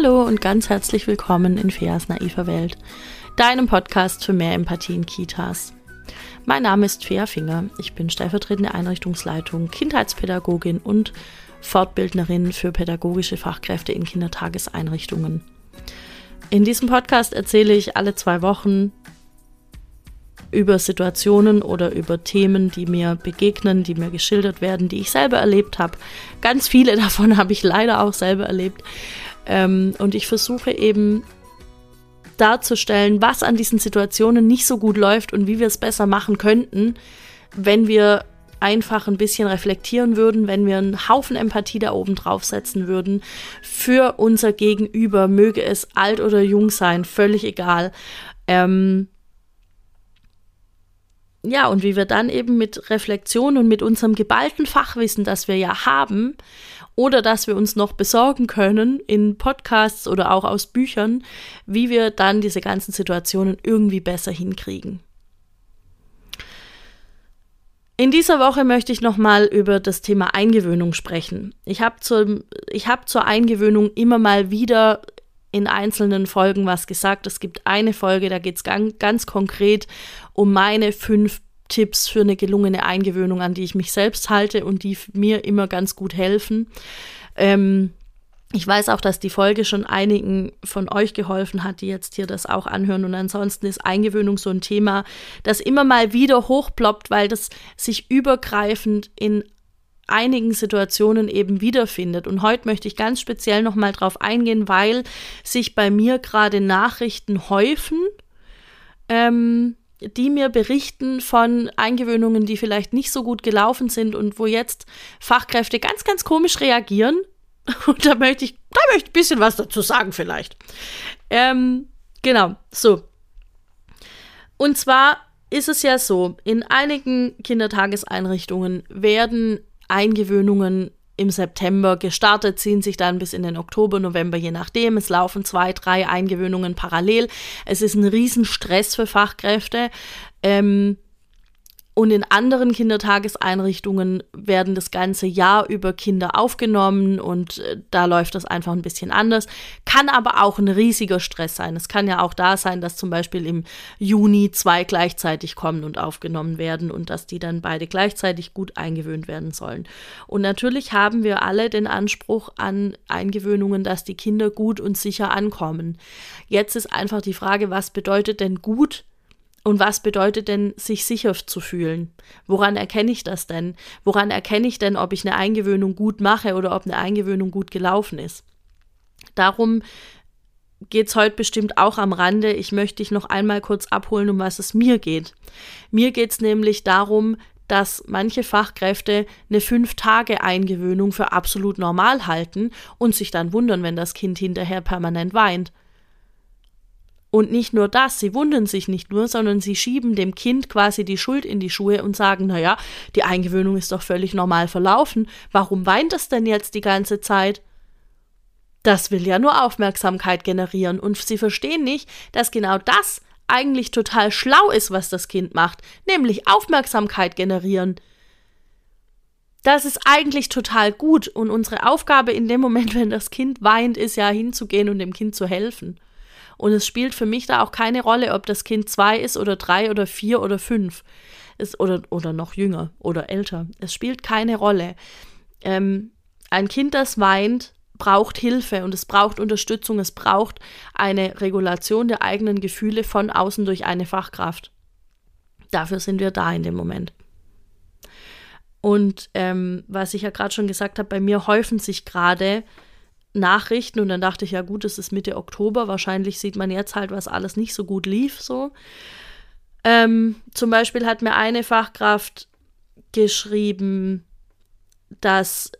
Hallo und ganz herzlich willkommen in Feas naiver Welt, deinem Podcast für mehr Empathie in Kitas. Mein Name ist Fea Finger, ich bin stellvertretende Einrichtungsleitung, Kindheitspädagogin und Fortbildnerin für pädagogische Fachkräfte in Kindertageseinrichtungen. In diesem Podcast erzähle ich alle zwei Wochen über Situationen oder über Themen, die mir begegnen, die mir geschildert werden, die ich selber erlebt habe. Ganz viele davon habe ich leider auch selber erlebt. Ähm, und ich versuche eben darzustellen, was an diesen Situationen nicht so gut läuft und wie wir es besser machen könnten, wenn wir einfach ein bisschen reflektieren würden, wenn wir einen Haufen Empathie da oben draufsetzen würden für unser Gegenüber, möge es alt oder jung sein, völlig egal. Ähm ja, und wie wir dann eben mit Reflexion und mit unserem geballten Fachwissen, das wir ja haben, oder dass wir uns noch besorgen können in Podcasts oder auch aus Büchern, wie wir dann diese ganzen Situationen irgendwie besser hinkriegen. In dieser Woche möchte ich nochmal über das Thema Eingewöhnung sprechen. Ich habe zur, hab zur Eingewöhnung immer mal wieder in einzelnen Folgen was gesagt. Es gibt eine Folge, da geht es ganz, ganz konkret um meine fünf Tipps für eine gelungene Eingewöhnung, an die ich mich selbst halte und die mir immer ganz gut helfen. Ähm, ich weiß auch, dass die Folge schon einigen von euch geholfen hat, die jetzt hier das auch anhören. Und ansonsten ist Eingewöhnung so ein Thema, das immer mal wieder hochploppt, weil das sich übergreifend in einigen Situationen eben wiederfindet. Und heute möchte ich ganz speziell nochmal drauf eingehen, weil sich bei mir gerade Nachrichten häufen, ähm, die mir berichten von Eingewöhnungen, die vielleicht nicht so gut gelaufen sind und wo jetzt Fachkräfte ganz, ganz komisch reagieren. Und da möchte ich, da möchte ich ein bisschen was dazu sagen vielleicht. Ähm, genau, so. Und zwar ist es ja so, in einigen Kindertageseinrichtungen werden Eingewöhnungen im September gestartet, ziehen sich dann bis in den Oktober, November, je nachdem. Es laufen zwei, drei Eingewöhnungen parallel. Es ist ein Riesenstress für Fachkräfte. Ähm, und in anderen Kindertageseinrichtungen werden das ganze Jahr über Kinder aufgenommen und äh, da läuft das einfach ein bisschen anders. Kann aber auch ein riesiger Stress sein. Es kann ja auch da sein, dass zum Beispiel im Juni zwei gleichzeitig kommen und aufgenommen werden und dass die dann beide gleichzeitig gut eingewöhnt werden sollen. Und natürlich haben wir alle den Anspruch an Eingewöhnungen, dass die Kinder gut und sicher ankommen. Jetzt ist einfach die Frage, was bedeutet denn gut und was bedeutet denn, sich sicher zu fühlen? Woran erkenne ich das denn? Woran erkenne ich denn, ob ich eine Eingewöhnung gut mache oder ob eine Eingewöhnung gut gelaufen ist? Darum geht es heute bestimmt auch am Rande. Ich möchte dich noch einmal kurz abholen, um was es mir geht. Mir geht es nämlich darum, dass manche Fachkräfte eine Fünf-Tage-Eingewöhnung für absolut normal halten und sich dann wundern, wenn das Kind hinterher permanent weint. Und nicht nur das, sie wundern sich nicht nur, sondern sie schieben dem Kind quasi die Schuld in die Schuhe und sagen, naja, die Eingewöhnung ist doch völlig normal verlaufen, warum weint es denn jetzt die ganze Zeit? Das will ja nur Aufmerksamkeit generieren und sie verstehen nicht, dass genau das eigentlich total schlau ist, was das Kind macht, nämlich Aufmerksamkeit generieren. Das ist eigentlich total gut und unsere Aufgabe in dem Moment, wenn das Kind weint, ist ja hinzugehen und dem Kind zu helfen. Und es spielt für mich da auch keine Rolle, ob das Kind zwei ist oder drei oder vier oder fünf ist oder, oder noch jünger oder älter. Es spielt keine Rolle. Ähm, ein Kind, das weint, braucht Hilfe und es braucht Unterstützung, es braucht eine Regulation der eigenen Gefühle von außen durch eine Fachkraft. Dafür sind wir da in dem Moment. Und ähm, was ich ja gerade schon gesagt habe, bei mir häufen sich gerade Nachrichten und dann dachte ich, ja gut, es ist Mitte Oktober, wahrscheinlich sieht man jetzt halt, was alles nicht so gut lief, so. Ähm, zum Beispiel hat mir eine Fachkraft geschrieben, dass,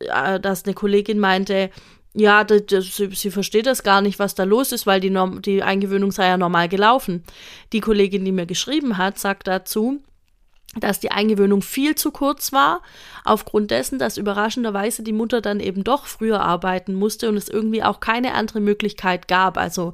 äh, dass eine Kollegin meinte, ja, das, das, sie, versteht das gar nicht, was da los ist, weil die, die Eingewöhnung sei ja normal gelaufen. Die Kollegin, die mir geschrieben hat, sagt dazu, dass die Eingewöhnung viel zu kurz war, aufgrund dessen, dass überraschenderweise die Mutter dann eben doch früher arbeiten musste und es irgendwie auch keine andere Möglichkeit gab. Also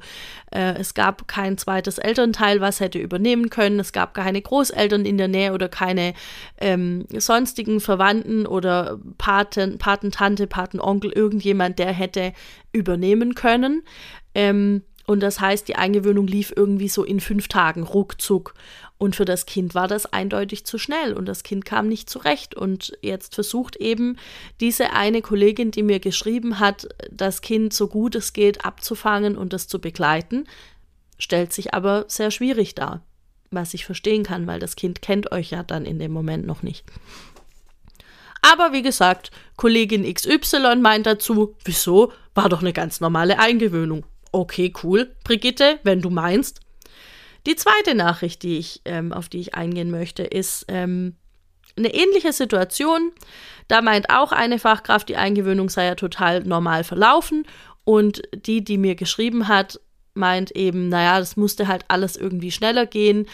äh, es gab kein zweites Elternteil, was hätte übernehmen können, es gab keine Großeltern in der Nähe oder keine ähm, sonstigen Verwandten oder Paten, Patentante, Patenonkel, irgendjemand, der hätte übernehmen können. Ähm, und das heißt, die Eingewöhnung lief irgendwie so in fünf Tagen, ruckzuck. Und für das Kind war das eindeutig zu schnell und das Kind kam nicht zurecht. Und jetzt versucht eben diese eine Kollegin, die mir geschrieben hat, das Kind so gut es geht abzufangen und es zu begleiten, stellt sich aber sehr schwierig dar. Was ich verstehen kann, weil das Kind kennt euch ja dann in dem Moment noch nicht. Aber wie gesagt, Kollegin XY meint dazu, wieso? War doch eine ganz normale Eingewöhnung. Okay, cool, Brigitte, wenn du meinst. Die zweite Nachricht, die ich, ähm, auf die ich eingehen möchte, ist ähm, eine ähnliche Situation. Da meint auch eine Fachkraft, die Eingewöhnung sei ja total normal verlaufen. Und die, die mir geschrieben hat, meint eben, naja, das musste halt alles irgendwie schneller gehen.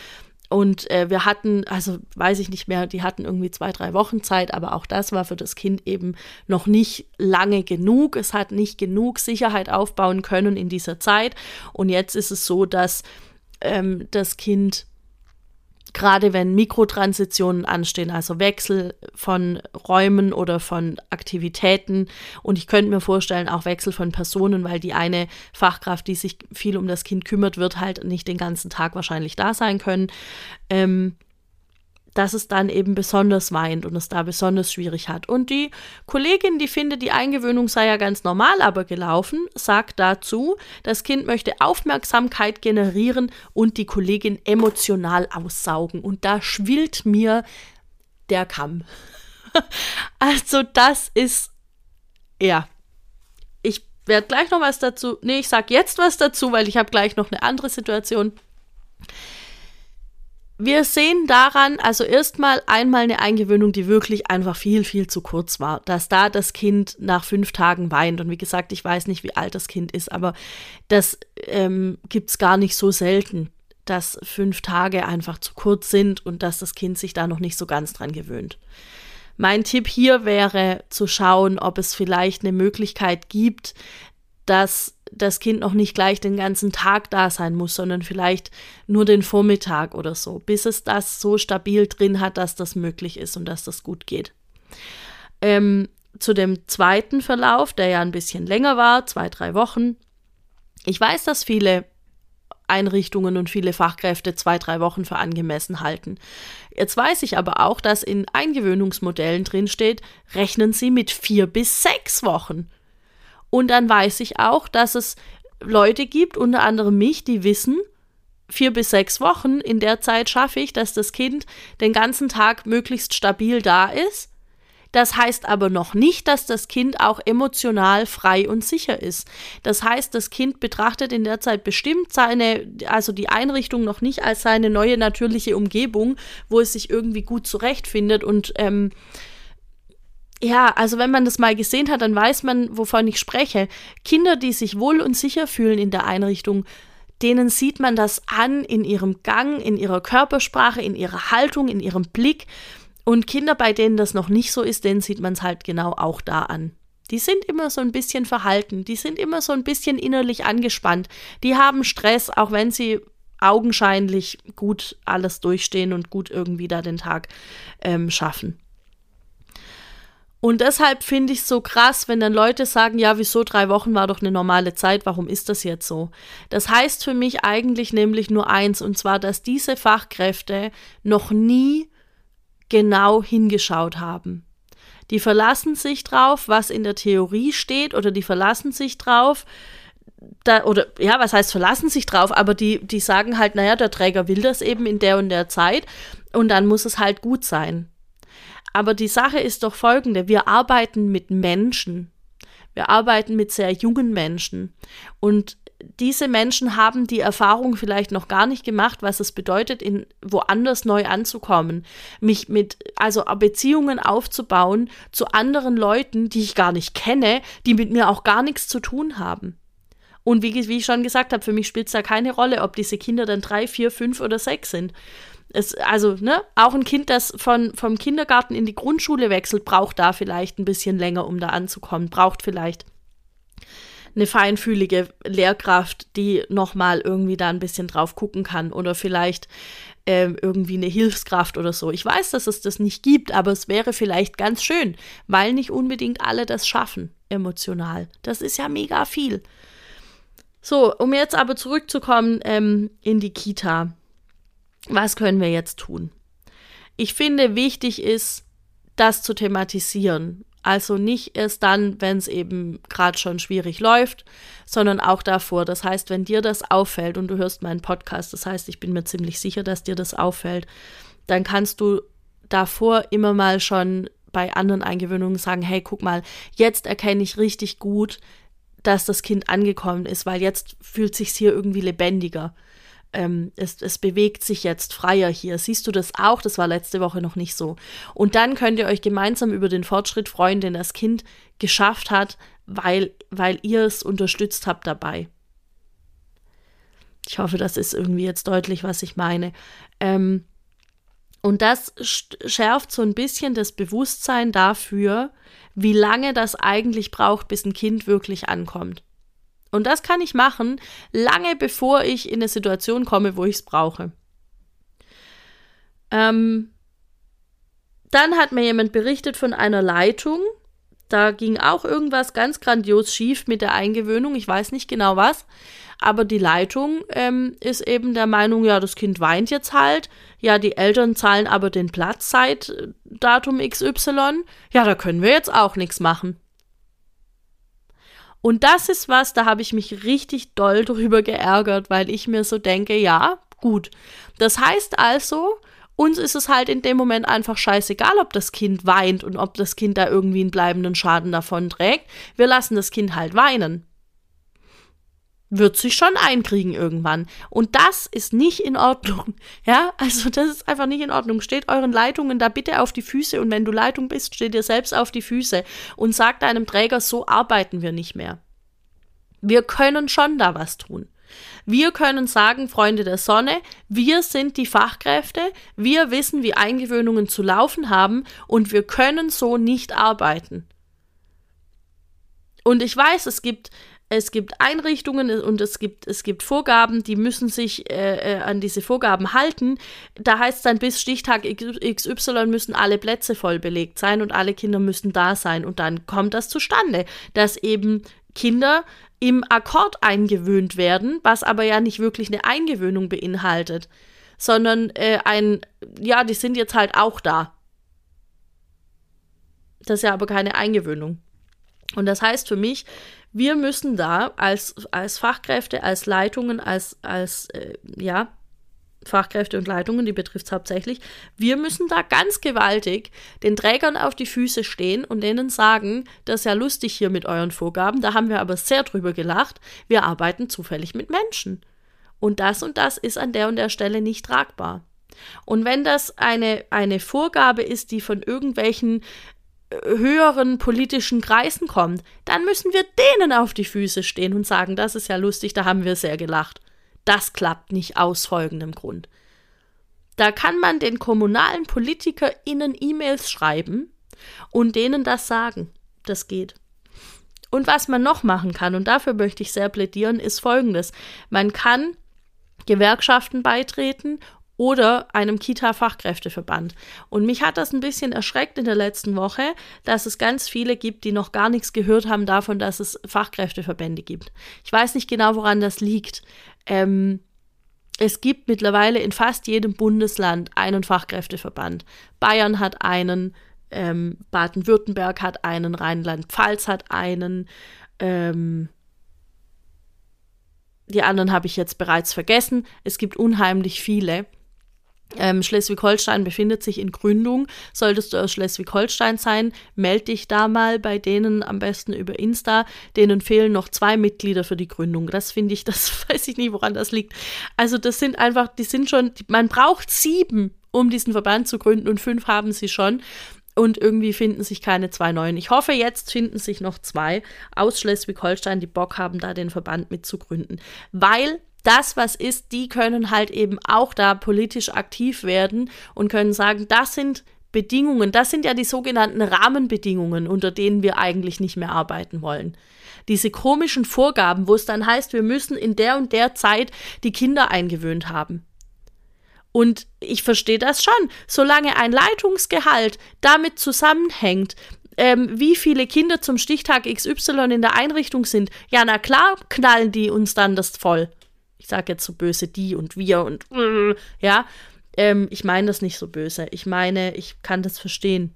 Und äh, wir hatten, also weiß ich nicht mehr, die hatten irgendwie zwei, drei Wochen Zeit, aber auch das war für das Kind eben noch nicht lange genug. Es hat nicht genug Sicherheit aufbauen können in dieser Zeit. Und jetzt ist es so, dass ähm, das Kind gerade wenn Mikrotransitionen anstehen, also Wechsel von Räumen oder von Aktivitäten und ich könnte mir vorstellen, auch Wechsel von Personen, weil die eine Fachkraft, die sich viel um das Kind kümmert, wird halt nicht den ganzen Tag wahrscheinlich da sein können. Ähm, dass es dann eben besonders weint und es da besonders schwierig hat. Und die Kollegin, die findet, die Eingewöhnung sei ja ganz normal aber gelaufen, sagt dazu, das Kind möchte Aufmerksamkeit generieren und die Kollegin emotional aussaugen. Und da schwillt mir der Kamm. also das ist, ja, ich werde gleich noch was dazu, nee, ich sage jetzt was dazu, weil ich habe gleich noch eine andere Situation wir sehen daran also erstmal einmal eine Eingewöhnung, die wirklich einfach viel, viel zu kurz war. Dass da das Kind nach fünf Tagen weint. Und wie gesagt, ich weiß nicht, wie alt das Kind ist, aber das ähm, gibt es gar nicht so selten, dass fünf Tage einfach zu kurz sind und dass das Kind sich da noch nicht so ganz dran gewöhnt. Mein Tipp hier wäre zu schauen, ob es vielleicht eine Möglichkeit gibt, dass das Kind noch nicht gleich den ganzen Tag da sein muss, sondern vielleicht nur den Vormittag oder so, bis es das so stabil drin hat, dass das möglich ist und dass das gut geht. Ähm, zu dem zweiten Verlauf, der ja ein bisschen länger war, zwei, drei Wochen. Ich weiß, dass viele Einrichtungen und viele Fachkräfte zwei, drei Wochen für angemessen halten. Jetzt weiß ich aber auch, dass in Eingewöhnungsmodellen drinsteht, rechnen Sie mit vier bis sechs Wochen. Und dann weiß ich auch, dass es Leute gibt, unter anderem mich, die wissen, vier bis sechs Wochen, in der Zeit schaffe ich, dass das Kind den ganzen Tag möglichst stabil da ist. Das heißt aber noch nicht, dass das Kind auch emotional frei und sicher ist. Das heißt, das Kind betrachtet in der Zeit bestimmt seine, also die Einrichtung noch nicht als seine neue natürliche Umgebung, wo es sich irgendwie gut zurechtfindet und ähm, ja, also wenn man das mal gesehen hat, dann weiß man, wovon ich spreche. Kinder, die sich wohl und sicher fühlen in der Einrichtung, denen sieht man das an in ihrem Gang, in ihrer Körpersprache, in ihrer Haltung, in ihrem Blick. Und Kinder, bei denen das noch nicht so ist, denen sieht man es halt genau auch da an. Die sind immer so ein bisschen verhalten, die sind immer so ein bisschen innerlich angespannt, die haben Stress, auch wenn sie augenscheinlich gut alles durchstehen und gut irgendwie da den Tag ähm, schaffen. Und deshalb finde ich es so krass, wenn dann Leute sagen, ja, wieso drei Wochen war doch eine normale Zeit, warum ist das jetzt so? Das heißt für mich eigentlich nämlich nur eins, und zwar, dass diese Fachkräfte noch nie genau hingeschaut haben. Die verlassen sich drauf, was in der Theorie steht, oder die verlassen sich drauf, da, oder ja, was heißt verlassen sich drauf, aber die, die sagen halt, naja, der Träger will das eben in der und der Zeit und dann muss es halt gut sein. Aber die Sache ist doch folgende, wir arbeiten mit Menschen. Wir arbeiten mit sehr jungen Menschen. Und diese Menschen haben die Erfahrung vielleicht noch gar nicht gemacht, was es bedeutet, in woanders neu anzukommen, mich mit also Beziehungen aufzubauen zu anderen Leuten, die ich gar nicht kenne, die mit mir auch gar nichts zu tun haben. Und wie, wie ich schon gesagt habe, für mich spielt es da keine Rolle, ob diese Kinder dann drei, vier, fünf oder sechs sind. Es, also, ne, auch ein Kind, das von, vom Kindergarten in die Grundschule wechselt, braucht da vielleicht ein bisschen länger, um da anzukommen, braucht vielleicht eine feinfühlige Lehrkraft, die nochmal irgendwie da ein bisschen drauf gucken kann oder vielleicht ähm, irgendwie eine Hilfskraft oder so. Ich weiß, dass es das nicht gibt, aber es wäre vielleicht ganz schön, weil nicht unbedingt alle das schaffen, emotional. Das ist ja mega viel. So, um jetzt aber zurückzukommen ähm, in die Kita. Was können wir jetzt tun? Ich finde, wichtig ist, das zu thematisieren. Also nicht erst dann, wenn es eben gerade schon schwierig läuft, sondern auch davor. Das heißt, wenn dir das auffällt und du hörst meinen Podcast, das heißt, ich bin mir ziemlich sicher, dass dir das auffällt, dann kannst du davor immer mal schon bei anderen Eingewöhnungen sagen, hey, guck mal, jetzt erkenne ich richtig gut, dass das Kind angekommen ist, weil jetzt fühlt sich hier irgendwie lebendiger ähm, es, es bewegt sich jetzt freier hier. Siehst du das auch? Das war letzte Woche noch nicht so. Und dann könnt ihr euch gemeinsam über den Fortschritt freuen, den das Kind geschafft hat, weil, weil ihr es unterstützt habt dabei. Ich hoffe, das ist irgendwie jetzt deutlich, was ich meine. Ähm, und das schärft so ein bisschen das Bewusstsein dafür, wie lange das eigentlich braucht, bis ein Kind wirklich ankommt. Und das kann ich machen, lange bevor ich in eine Situation komme, wo ich es brauche. Ähm, dann hat mir jemand berichtet von einer Leitung. Da ging auch irgendwas ganz grandios schief mit der Eingewöhnung. Ich weiß nicht genau was. Aber die Leitung ähm, ist eben der Meinung, ja, das Kind weint jetzt halt. Ja, die Eltern zahlen aber den Platz seit äh, Datum XY. Ja, da können wir jetzt auch nichts machen. Und das ist was, da habe ich mich richtig doll drüber geärgert, weil ich mir so denke, ja, gut. Das heißt also, uns ist es halt in dem Moment einfach scheißegal, ob das Kind weint und ob das Kind da irgendwie einen bleibenden Schaden davon trägt. Wir lassen das Kind halt weinen. Wird sich schon einkriegen irgendwann. Und das ist nicht in Ordnung. Ja, also das ist einfach nicht in Ordnung. Steht euren Leitungen da bitte auf die Füße und wenn du Leitung bist, steht dir selbst auf die Füße und sagt deinem Träger, so arbeiten wir nicht mehr. Wir können schon da was tun. Wir können sagen, Freunde der Sonne, wir sind die Fachkräfte, wir wissen, wie Eingewöhnungen zu laufen haben und wir können so nicht arbeiten. Und ich weiß, es gibt es gibt Einrichtungen und es gibt, es gibt Vorgaben, die müssen sich äh, äh an diese Vorgaben halten. Da heißt es dann, bis Stichtag XY müssen alle Plätze voll belegt sein und alle Kinder müssen da sein. Und dann kommt das zustande, dass eben Kinder im Akkord eingewöhnt werden, was aber ja nicht wirklich eine Eingewöhnung beinhaltet, sondern äh, ein, ja, die sind jetzt halt auch da. Das ist ja aber keine Eingewöhnung. Und das heißt für mich, wir müssen da als, als Fachkräfte, als Leitungen, als, als äh, ja, Fachkräfte und Leitungen, die betrifft es hauptsächlich, wir müssen da ganz gewaltig den Trägern auf die Füße stehen und denen sagen, das ist ja lustig hier mit euren Vorgaben, da haben wir aber sehr drüber gelacht, wir arbeiten zufällig mit Menschen. Und das und das ist an der und der Stelle nicht tragbar. Und wenn das eine, eine Vorgabe ist, die von irgendwelchen höheren politischen Kreisen kommt, dann müssen wir denen auf die Füße stehen und sagen, das ist ja lustig, da haben wir sehr gelacht. Das klappt nicht aus folgendem Grund. Da kann man den kommunalen PolitikerInnen E-Mails schreiben und denen das sagen. Das geht. Und was man noch machen kann, und dafür möchte ich sehr plädieren, ist folgendes. Man kann Gewerkschaften beitreten oder einem Kita-Fachkräfteverband. Und mich hat das ein bisschen erschreckt in der letzten Woche, dass es ganz viele gibt, die noch gar nichts gehört haben davon, dass es Fachkräfteverbände gibt. Ich weiß nicht genau, woran das liegt. Ähm, es gibt mittlerweile in fast jedem Bundesland einen Fachkräfteverband. Bayern hat einen, ähm, Baden-Württemberg hat einen, Rheinland-Pfalz hat einen, ähm, die anderen habe ich jetzt bereits vergessen. Es gibt unheimlich viele. Ähm, Schleswig-Holstein befindet sich in Gründung. Solltest du aus Schleswig-Holstein sein, melde dich da mal bei denen am besten über Insta. Denen fehlen noch zwei Mitglieder für die Gründung. Das finde ich, das weiß ich nicht, woran das liegt. Also das sind einfach, die sind schon, man braucht sieben, um diesen Verband zu gründen und fünf haben sie schon. Und irgendwie finden sich keine zwei neuen. Ich hoffe, jetzt finden sich noch zwei aus Schleswig-Holstein, die Bock haben, da den Verband mitzugründen. Weil das, was ist, die können halt eben auch da politisch aktiv werden und können sagen, das sind Bedingungen, das sind ja die sogenannten Rahmenbedingungen, unter denen wir eigentlich nicht mehr arbeiten wollen. Diese komischen Vorgaben, wo es dann heißt, wir müssen in der und der Zeit die Kinder eingewöhnt haben. Und ich verstehe das schon. Solange ein Leitungsgehalt damit zusammenhängt, ähm, wie viele Kinder zum Stichtag XY in der Einrichtung sind, ja, na klar, knallen die uns dann das voll. Ich sage jetzt so böse die und wir und äh, ja. Ähm, ich meine das nicht so böse. Ich meine, ich kann das verstehen.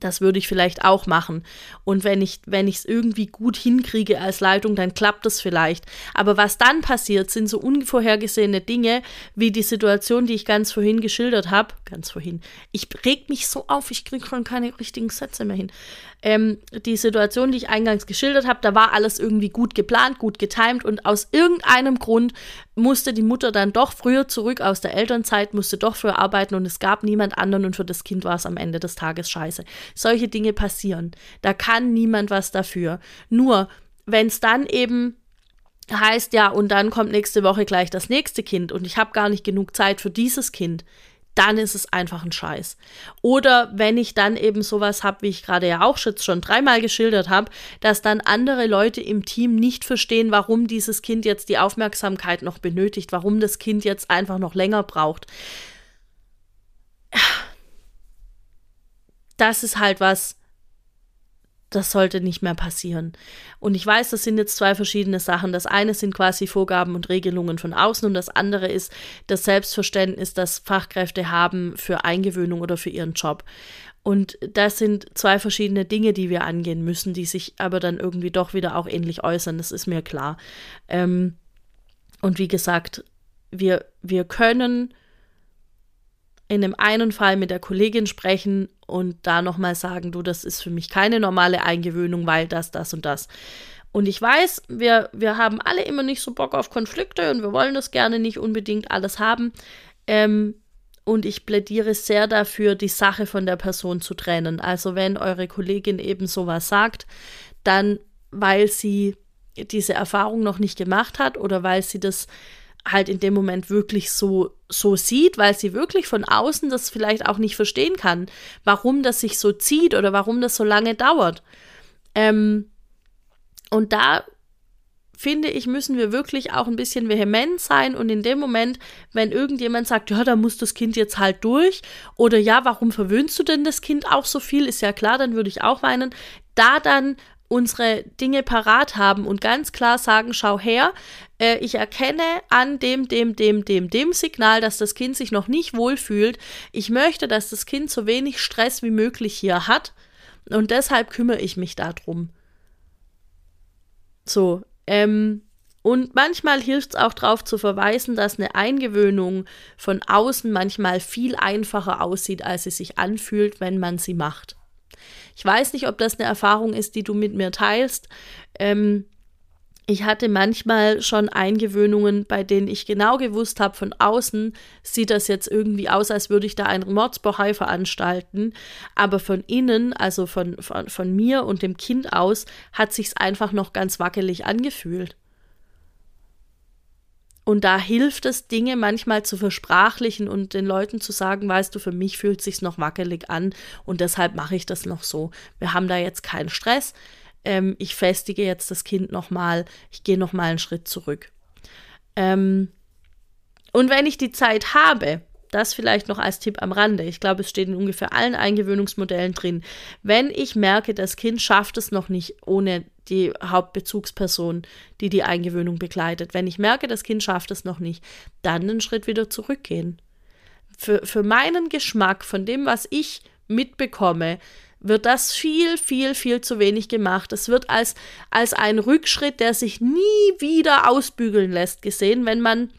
Das würde ich vielleicht auch machen. Und wenn ich wenn ich es irgendwie gut hinkriege als Leitung, dann klappt das vielleicht. Aber was dann passiert, sind so unvorhergesehene Dinge, wie die Situation, die ich ganz vorhin geschildert habe. Ganz vorhin. Ich reg mich so auf, ich kriege schon keine richtigen Sätze mehr hin. Ähm, die Situation, die ich eingangs geschildert habe, da war alles irgendwie gut geplant, gut getimt und aus irgendeinem Grund musste die Mutter dann doch früher zurück aus der Elternzeit, musste doch früher arbeiten und es gab niemand anderen und für das Kind war es am Ende des Tages scheiße. Solche Dinge passieren. Da kann niemand was dafür. Nur, wenn es dann eben heißt, ja, und dann kommt nächste Woche gleich das nächste Kind und ich habe gar nicht genug Zeit für dieses Kind, dann ist es einfach ein Scheiß. Oder wenn ich dann eben sowas habe, wie ich gerade ja auch schon dreimal geschildert habe, dass dann andere Leute im Team nicht verstehen, warum dieses Kind jetzt die Aufmerksamkeit noch benötigt, warum das Kind jetzt einfach noch länger braucht. Das ist halt was, das sollte nicht mehr passieren. Und ich weiß, das sind jetzt zwei verschiedene Sachen. Das eine sind quasi Vorgaben und Regelungen von außen und das andere ist das Selbstverständnis, das Fachkräfte haben für Eingewöhnung oder für ihren Job. Und das sind zwei verschiedene Dinge, die wir angehen müssen, die sich aber dann irgendwie doch wieder auch ähnlich äußern. Das ist mir klar. Ähm, und wie gesagt, wir, wir können in dem einen Fall mit der Kollegin sprechen und da nochmal sagen, du, das ist für mich keine normale Eingewöhnung, weil das, das und das. Und ich weiß, wir, wir haben alle immer nicht so Bock auf Konflikte und wir wollen das gerne nicht unbedingt alles haben. Ähm, und ich plädiere sehr dafür, die Sache von der Person zu trennen. Also wenn eure Kollegin eben sowas sagt, dann weil sie diese Erfahrung noch nicht gemacht hat oder weil sie das halt in dem Moment wirklich so, so sieht, weil sie wirklich von außen das vielleicht auch nicht verstehen kann, warum das sich so zieht oder warum das so lange dauert. Ähm, und da finde ich, müssen wir wirklich auch ein bisschen vehement sein und in dem Moment, wenn irgendjemand sagt, ja, da muss das Kind jetzt halt durch oder ja, warum verwöhnst du denn das Kind auch so viel, ist ja klar, dann würde ich auch weinen, da dann unsere Dinge parat haben und ganz klar sagen, schau her, äh, ich erkenne an dem, dem, dem, dem, dem Signal, dass das Kind sich noch nicht wohlfühlt. Ich möchte, dass das Kind so wenig Stress wie möglich hier hat und deshalb kümmere ich mich darum. So, ähm, und manchmal hilft es auch darauf zu verweisen, dass eine Eingewöhnung von außen manchmal viel einfacher aussieht, als sie sich anfühlt, wenn man sie macht. Ich weiß nicht, ob das eine Erfahrung ist, die du mit mir teilst. Ähm, ich hatte manchmal schon Eingewöhnungen, bei denen ich genau gewusst habe, von außen sieht das jetzt irgendwie aus, als würde ich da einen Mordsbohai veranstalten. Aber von innen, also von, von, von mir und dem Kind aus, hat sich's einfach noch ganz wackelig angefühlt. Und da hilft es, Dinge manchmal zu versprachlichen und den Leuten zu sagen, weißt du, für mich fühlt sich's noch wackelig an und deshalb mache ich das noch so. Wir haben da jetzt keinen Stress. Ähm, ich festige jetzt das Kind nochmal. Ich gehe nochmal einen Schritt zurück. Ähm, und wenn ich die Zeit habe, das vielleicht noch als Tipp am Rande. Ich glaube, es steht in ungefähr allen Eingewöhnungsmodellen drin. Wenn ich merke, das Kind schafft es noch nicht ohne die Hauptbezugsperson, die die Eingewöhnung begleitet. Wenn ich merke, das Kind schafft es noch nicht, dann einen Schritt wieder zurückgehen. Für, für meinen Geschmack, von dem, was ich mitbekomme, wird das viel, viel, viel zu wenig gemacht. Es wird als, als ein Rückschritt, der sich nie wieder ausbügeln lässt, gesehen, wenn man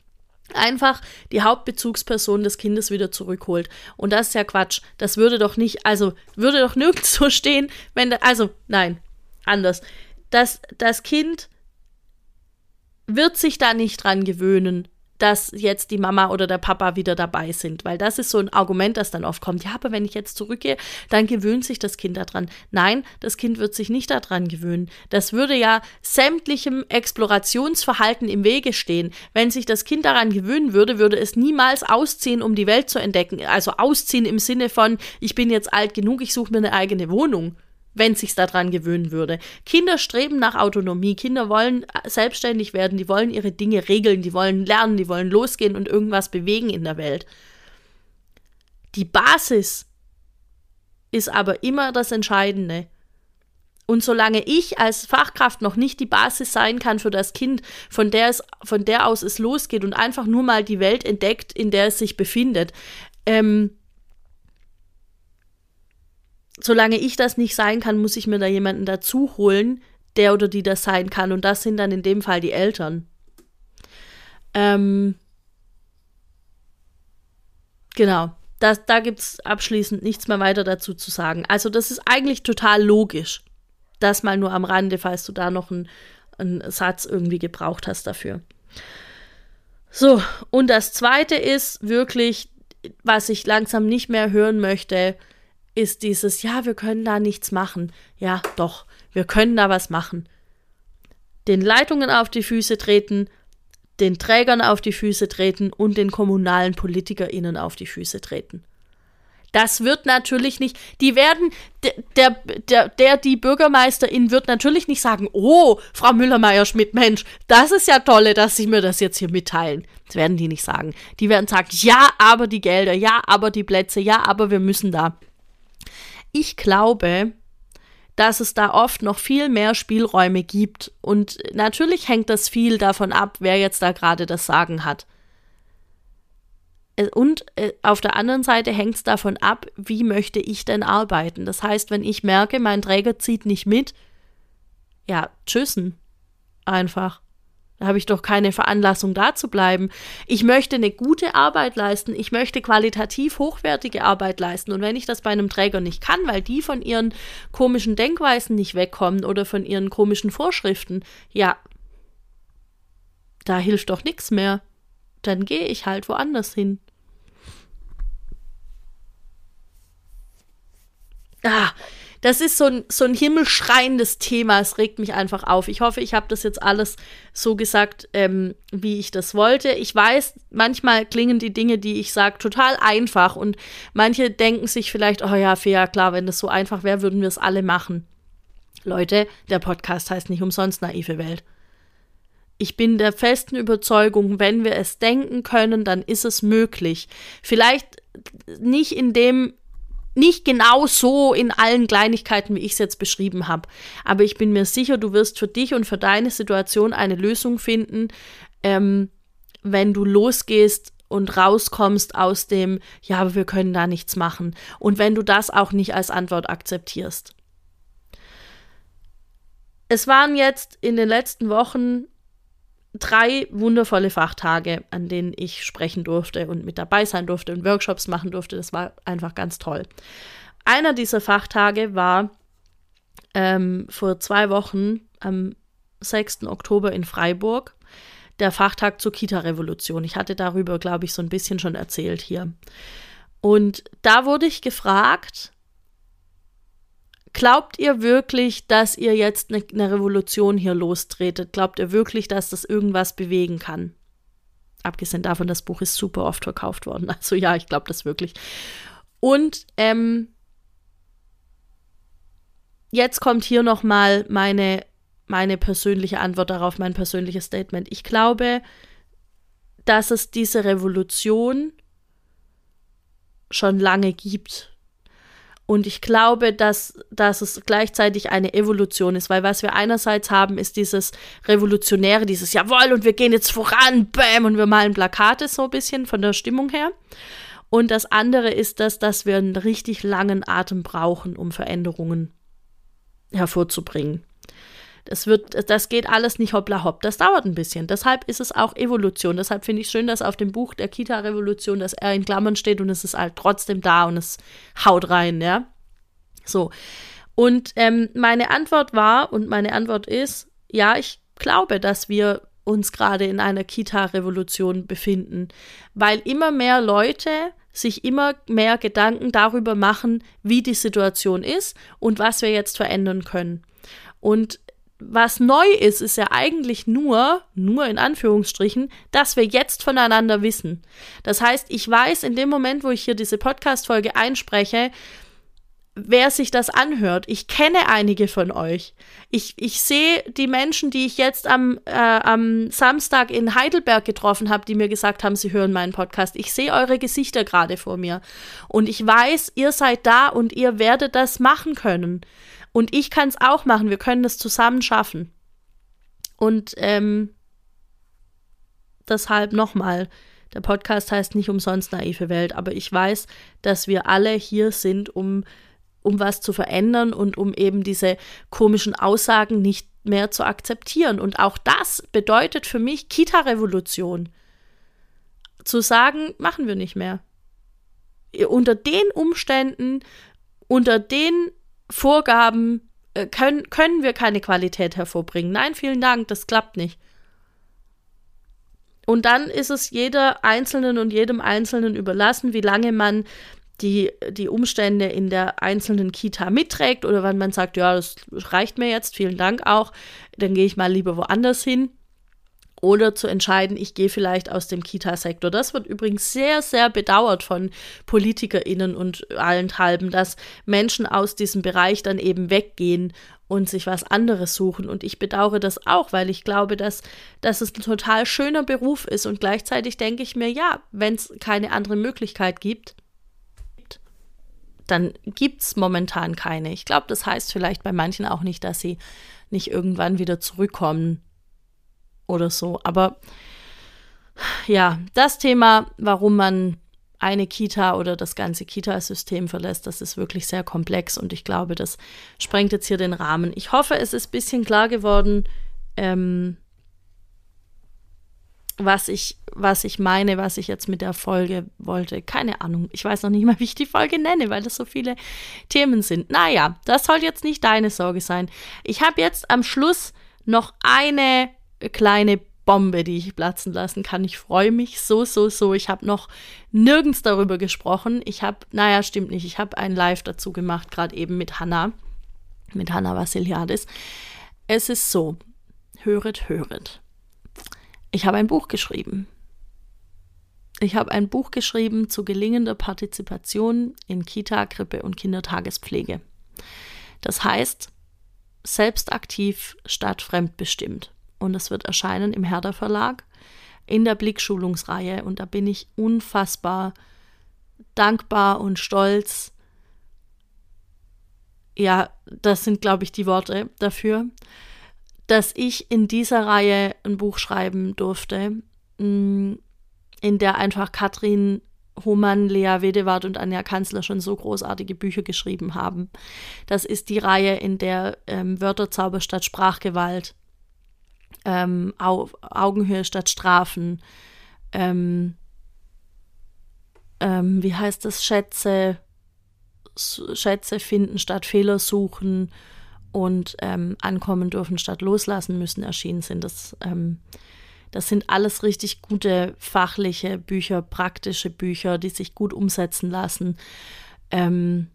einfach die Hauptbezugsperson des Kindes wieder zurückholt. Und das ist ja Quatsch. Das würde doch nicht, also würde doch nirgends so stehen, wenn, also nein, anders. Das, das Kind wird sich da nicht dran gewöhnen, dass jetzt die Mama oder der Papa wieder dabei sind. Weil das ist so ein Argument, das dann oft kommt. Ja, aber wenn ich jetzt zurückgehe, dann gewöhnt sich das Kind daran. Nein, das Kind wird sich nicht daran gewöhnen. Das würde ja sämtlichem Explorationsverhalten im Wege stehen. Wenn sich das Kind daran gewöhnen würde, würde es niemals ausziehen, um die Welt zu entdecken. Also ausziehen im Sinne von, ich bin jetzt alt genug, ich suche mir eine eigene Wohnung wenn sich's daran gewöhnen würde. Kinder streben nach Autonomie, Kinder wollen selbstständig werden, die wollen ihre Dinge regeln, die wollen lernen, die wollen losgehen und irgendwas bewegen in der Welt. Die Basis ist aber immer das Entscheidende. Und solange ich als Fachkraft noch nicht die Basis sein kann für das Kind, von der, es, von der aus es losgeht und einfach nur mal die Welt entdeckt, in der es sich befindet, ähm, solange ich das nicht sein kann, muss ich mir da jemanden dazu holen, der oder die das sein kann. Und das sind dann in dem Fall die Eltern. Ähm, genau. Das, da gibt es abschließend nichts mehr weiter dazu zu sagen. Also, das ist eigentlich total logisch. Das mal nur am Rande, falls du da noch einen, einen Satz irgendwie gebraucht hast dafür. So, und das zweite ist wirklich, was ich langsam nicht mehr hören möchte, ist dieses, ja, wir können da nichts machen. Ja, doch, wir können da was machen. Den Leitungen auf die Füße treten, den Trägern auf die Füße treten und den kommunalen PolitikerInnen auf die Füße treten. Das wird natürlich nicht, die werden, der, der, der, die Bürgermeisterin wird natürlich nicht sagen, oh, Frau Müller-Meyer-Schmidt, Mensch, das ist ja tolle, dass Sie mir das jetzt hier mitteilen. Das werden die nicht sagen. Die werden sagen, ja, aber die Gelder, ja, aber die Plätze, ja, aber wir müssen da. Ich glaube, dass es da oft noch viel mehr Spielräume gibt. Und natürlich hängt das viel davon ab, wer jetzt da gerade das Sagen hat. Äh, und äh, auf der anderen Seite hängt es davon ab, wie möchte ich denn arbeiten. Das heißt, wenn ich merke, mein Träger zieht nicht mit, ja, tschüssen. Einfach. Da habe ich doch keine Veranlassung, da zu bleiben. Ich möchte eine gute Arbeit leisten. Ich möchte qualitativ hochwertige Arbeit leisten. Und wenn ich das bei einem Träger nicht kann, weil die von ihren komischen Denkweisen nicht wegkommen oder von ihren komischen Vorschriften, ja, da hilft doch nichts mehr. Dann gehe ich halt woanders hin. Ah, das ist so ein, so ein himmelschreiendes Thema. Es regt mich einfach auf. Ich hoffe, ich habe das jetzt alles so gesagt, ähm, wie ich das wollte. Ich weiß, manchmal klingen die Dinge, die ich sage, total einfach. Und manche denken sich vielleicht, oh ja, fair, klar, wenn das so einfach wäre, würden wir es alle machen. Leute, der Podcast heißt nicht umsonst naive Welt. Ich bin der festen Überzeugung, wenn wir es denken können, dann ist es möglich. Vielleicht nicht in dem nicht genau so in allen Kleinigkeiten, wie ich es jetzt beschrieben habe. Aber ich bin mir sicher, du wirst für dich und für deine Situation eine Lösung finden, ähm, wenn du losgehst und rauskommst aus dem, ja, aber wir können da nichts machen. Und wenn du das auch nicht als Antwort akzeptierst. Es waren jetzt in den letzten Wochen drei wundervolle Fachtage, an denen ich sprechen durfte und mit dabei sein durfte und Workshops machen durfte. Das war einfach ganz toll. Einer dieser Fachtage war ähm, vor zwei Wochen am 6. Oktober in Freiburg, der Fachtag zur Kita-Revolution. Ich hatte darüber, glaube ich, so ein bisschen schon erzählt hier. Und da wurde ich gefragt, Glaubt ihr wirklich, dass ihr jetzt eine, eine Revolution hier lostretet? Glaubt ihr wirklich, dass das irgendwas bewegen kann? Abgesehen davon, das Buch ist super oft verkauft worden. Also ja, ich glaube das wirklich. Und ähm, jetzt kommt hier noch mal meine meine persönliche Antwort darauf, mein persönliches Statement. Ich glaube, dass es diese Revolution schon lange gibt und ich glaube, dass, dass es gleichzeitig eine Evolution ist, weil was wir einerseits haben, ist dieses Revolutionäre, dieses Jawohl und wir gehen jetzt voran, bam, und wir malen Plakate so ein bisschen von der Stimmung her. Und das andere ist das, dass wir einen richtig langen Atem brauchen, um Veränderungen hervorzubringen. Das, wird, das geht alles nicht hoppla hopp. Das dauert ein bisschen. Deshalb ist es auch Evolution. Deshalb finde ich schön, dass auf dem Buch der Kita-Revolution, dass er in Klammern steht und es ist halt trotzdem da und es haut rein, ja. So. Und ähm, meine Antwort war, und meine Antwort ist, ja, ich glaube, dass wir uns gerade in einer Kita-Revolution befinden, weil immer mehr Leute sich immer mehr Gedanken darüber machen, wie die Situation ist und was wir jetzt verändern können. Und was neu ist, ist ja eigentlich nur, nur in Anführungsstrichen, dass wir jetzt voneinander wissen. Das heißt, ich weiß in dem Moment, wo ich hier diese Podcast-Folge einspreche, wer sich das anhört. Ich kenne einige von euch. Ich, ich sehe die Menschen, die ich jetzt am, äh, am Samstag in Heidelberg getroffen habe, die mir gesagt haben, sie hören meinen Podcast. Ich sehe eure Gesichter gerade vor mir. Und ich weiß, ihr seid da und ihr werdet das machen können. Und ich kann es auch machen. Wir können das zusammen schaffen. Und ähm, deshalb nochmal. Der Podcast heißt nicht umsonst naive Welt, aber ich weiß, dass wir alle hier sind, um um was zu verändern und um eben diese komischen Aussagen nicht mehr zu akzeptieren. Und auch das bedeutet für mich Kita-Revolution. Zu sagen, machen wir nicht mehr. Unter den Umständen, unter den Vorgaben äh, können, können wir keine Qualität hervorbringen. Nein, vielen Dank, das klappt nicht. Und dann ist es jeder Einzelnen und jedem Einzelnen überlassen, wie lange man die, die Umstände in der einzelnen Kita mitträgt oder wenn man sagt, ja, das reicht mir jetzt, vielen Dank auch, dann gehe ich mal lieber woanders hin. Oder zu entscheiden, ich gehe vielleicht aus dem Kita-Sektor. Das wird übrigens sehr, sehr bedauert von PolitikerInnen und allenthalben, dass Menschen aus diesem Bereich dann eben weggehen und sich was anderes suchen. Und ich bedauere das auch, weil ich glaube, dass, dass es ein total schöner Beruf ist. Und gleichzeitig denke ich mir, ja, wenn es keine andere Möglichkeit gibt, dann gibt es momentan keine. Ich glaube, das heißt vielleicht bei manchen auch nicht, dass sie nicht irgendwann wieder zurückkommen oder so. Aber ja, das Thema, warum man eine Kita oder das ganze Kita-System verlässt, das ist wirklich sehr komplex und ich glaube, das sprengt jetzt hier den Rahmen. Ich hoffe, es ist ein bisschen klar geworden, ähm, was ich, was ich meine, was ich jetzt mit der Folge wollte. Keine Ahnung. Ich weiß noch nicht mal, wie ich die Folge nenne, weil das so viele Themen sind. Naja, das soll jetzt nicht deine Sorge sein. Ich habe jetzt am Schluss noch eine kleine Bombe, die ich platzen lassen kann. Ich freue mich so, so, so. Ich habe noch nirgends darüber gesprochen. Ich habe, naja, stimmt nicht. Ich habe ein Live dazu gemacht, gerade eben mit Hanna, mit Hanna Vassiliadis. Es ist so. Höret, höret. Ich habe ein Buch geschrieben. Ich habe ein Buch geschrieben zu gelingender Partizipation in Kita, Krippe und Kindertagespflege. Das heißt, selbstaktiv statt fremdbestimmt. Und es wird erscheinen im Herder Verlag in der Blickschulungsreihe. Und da bin ich unfassbar dankbar und stolz. Ja, das sind, glaube ich, die Worte dafür dass ich in dieser Reihe ein Buch schreiben durfte, mm, in der einfach Katrin Hohmann, Lea Wedewart und Anja Kanzler schon so großartige Bücher geschrieben haben. Das ist die Reihe, in der ähm, Wörterzauber statt Sprachgewalt, ähm, Au Augenhöhe statt Strafen, ähm, ähm wie heißt das, Schätze, Schätze finden statt Fehler suchen und ähm, ankommen dürfen statt loslassen müssen erschienen sind. Das, ähm, das sind alles richtig gute fachliche Bücher, praktische Bücher, die sich gut umsetzen lassen. Ähm,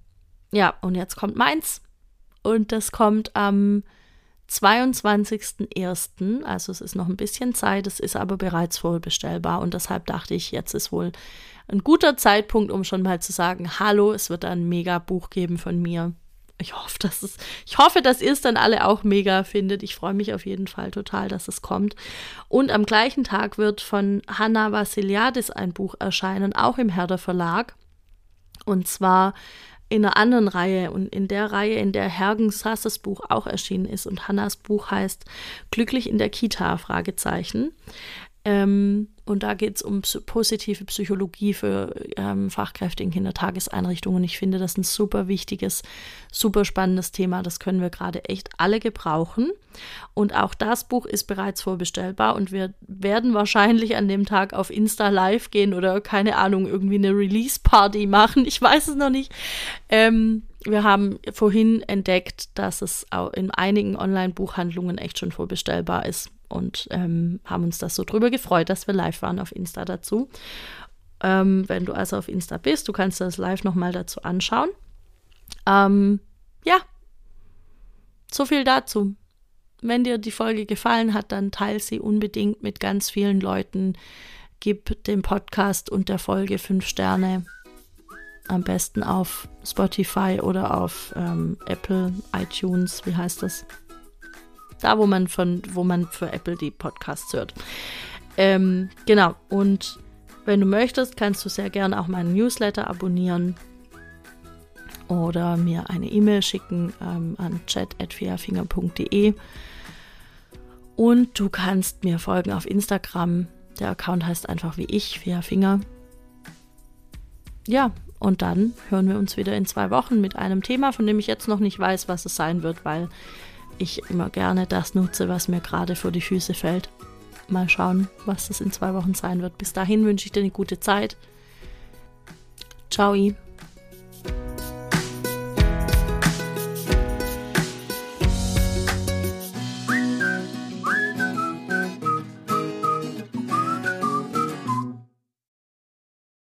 ja, und jetzt kommt meins. Und das kommt am 22.01., also es ist noch ein bisschen Zeit, es ist aber bereits vorbestellbar und deshalb dachte ich, jetzt ist wohl ein guter Zeitpunkt, um schon mal zu sagen, hallo, es wird ein mega Buch geben von mir ich hoffe, dass es, ich hoffe, dass ihr es dann alle auch mega findet. Ich freue mich auf jeden Fall total, dass es kommt. Und am gleichen Tag wird von Hanna Vassiliadis ein Buch erscheinen, auch im Herder Verlag. Und zwar in einer anderen Reihe und in der Reihe, in der Hergen Sasses Buch auch erschienen ist. Und Hannas Buch heißt Glücklich in der Kita? Fragezeichen. Ähm, und da geht es um positive Psychologie für ähm, Fachkräfte in Kindertageseinrichtungen. Ich finde das ein super wichtiges, super spannendes Thema. Das können wir gerade echt alle gebrauchen. Und auch das Buch ist bereits vorbestellbar und wir werden wahrscheinlich an dem Tag auf Insta live gehen oder keine Ahnung, irgendwie eine Release-Party machen. Ich weiß es noch nicht. Ähm, wir haben vorhin entdeckt, dass es in einigen Online-Buchhandlungen echt schon vorbestellbar ist. Und ähm, haben uns das so drüber gefreut, dass wir live waren auf Insta dazu. Ähm, wenn du also auf Insta bist, du kannst das live nochmal dazu anschauen. Ähm, ja, so viel dazu. Wenn dir die Folge gefallen hat, dann teile sie unbedingt mit ganz vielen Leuten. Gib dem Podcast und der Folge fünf Sterne. Am besten auf Spotify oder auf ähm, Apple, iTunes, wie heißt das? Da, wo man von, wo man für Apple die Podcasts hört. Ähm, genau. Und wenn du möchtest, kannst du sehr gerne auch meinen Newsletter abonnieren oder mir eine E-Mail schicken ähm, an chat.fairfinger.de. Und du kannst mir folgen auf Instagram. Der Account heißt einfach wie ich, Fairfinger. Ja, und dann hören wir uns wieder in zwei Wochen mit einem Thema, von dem ich jetzt noch nicht weiß, was es sein wird, weil ich immer gerne das nutze, was mir gerade vor die Füße fällt. Mal schauen, was das in zwei Wochen sein wird. Bis dahin wünsche ich dir eine gute Zeit. Ciao.